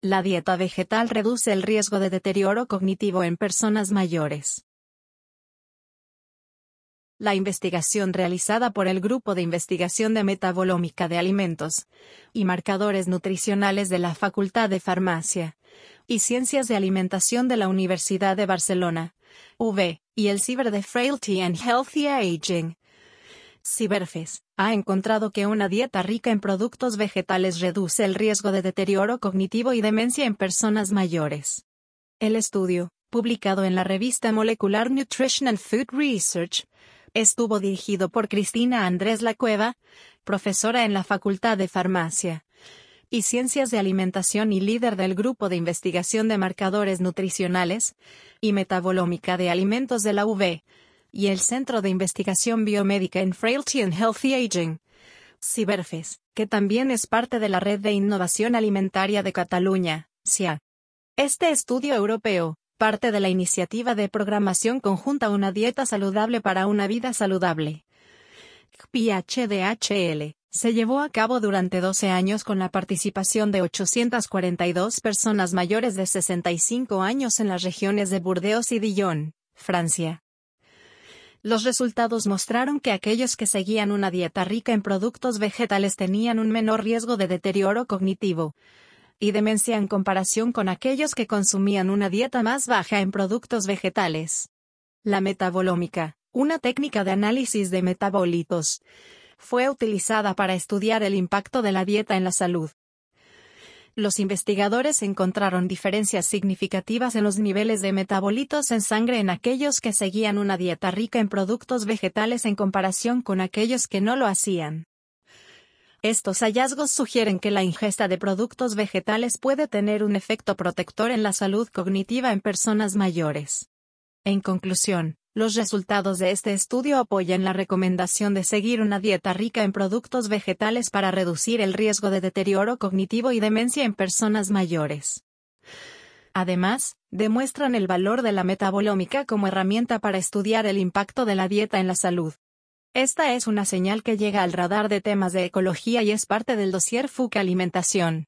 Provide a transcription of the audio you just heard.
La dieta vegetal reduce el riesgo de deterioro cognitivo en personas mayores. La investigación realizada por el Grupo de Investigación de Metabolómica de Alimentos y Marcadores Nutricionales de la Facultad de Farmacia y Ciencias de Alimentación de la Universidad de Barcelona, UV, y el Ciber de Frailty and Healthy Aging, Ciberfes, ha encontrado que una dieta rica en productos vegetales reduce el riesgo de deterioro cognitivo y demencia en personas mayores. El estudio, publicado en la revista Molecular Nutrition and Food Research, estuvo dirigido por Cristina Andrés Lacueva, profesora en la Facultad de Farmacia y Ciencias de Alimentación y líder del Grupo de Investigación de Marcadores Nutricionales y Metabolómica de Alimentos de la UV, y el Centro de Investigación Biomédica en Frailty and Healthy Aging, Ciberfes, que también es parte de la Red de Innovación Alimentaria de Cataluña, CIA. Este estudio europeo, parte de la iniciativa de programación conjunta Una dieta saludable para una vida saludable. PHDHL, se llevó a cabo durante 12 años con la participación de 842 personas mayores de 65 años en las regiones de Burdeos y Dijon, Francia. Los resultados mostraron que aquellos que seguían una dieta rica en productos vegetales tenían un menor riesgo de deterioro cognitivo y demencia en comparación con aquellos que consumían una dieta más baja en productos vegetales. La metabolómica, una técnica de análisis de metabolitos, fue utilizada para estudiar el impacto de la dieta en la salud los investigadores encontraron diferencias significativas en los niveles de metabolitos en sangre en aquellos que seguían una dieta rica en productos vegetales en comparación con aquellos que no lo hacían. Estos hallazgos sugieren que la ingesta de productos vegetales puede tener un efecto protector en la salud cognitiva en personas mayores. En conclusión, los resultados de este estudio apoyan la recomendación de seguir una dieta rica en productos vegetales para reducir el riesgo de deterioro cognitivo y demencia en personas mayores. Además, demuestran el valor de la metabolómica como herramienta para estudiar el impacto de la dieta en la salud. Esta es una señal que llega al radar de temas de ecología y es parte del dossier FUC Alimentación.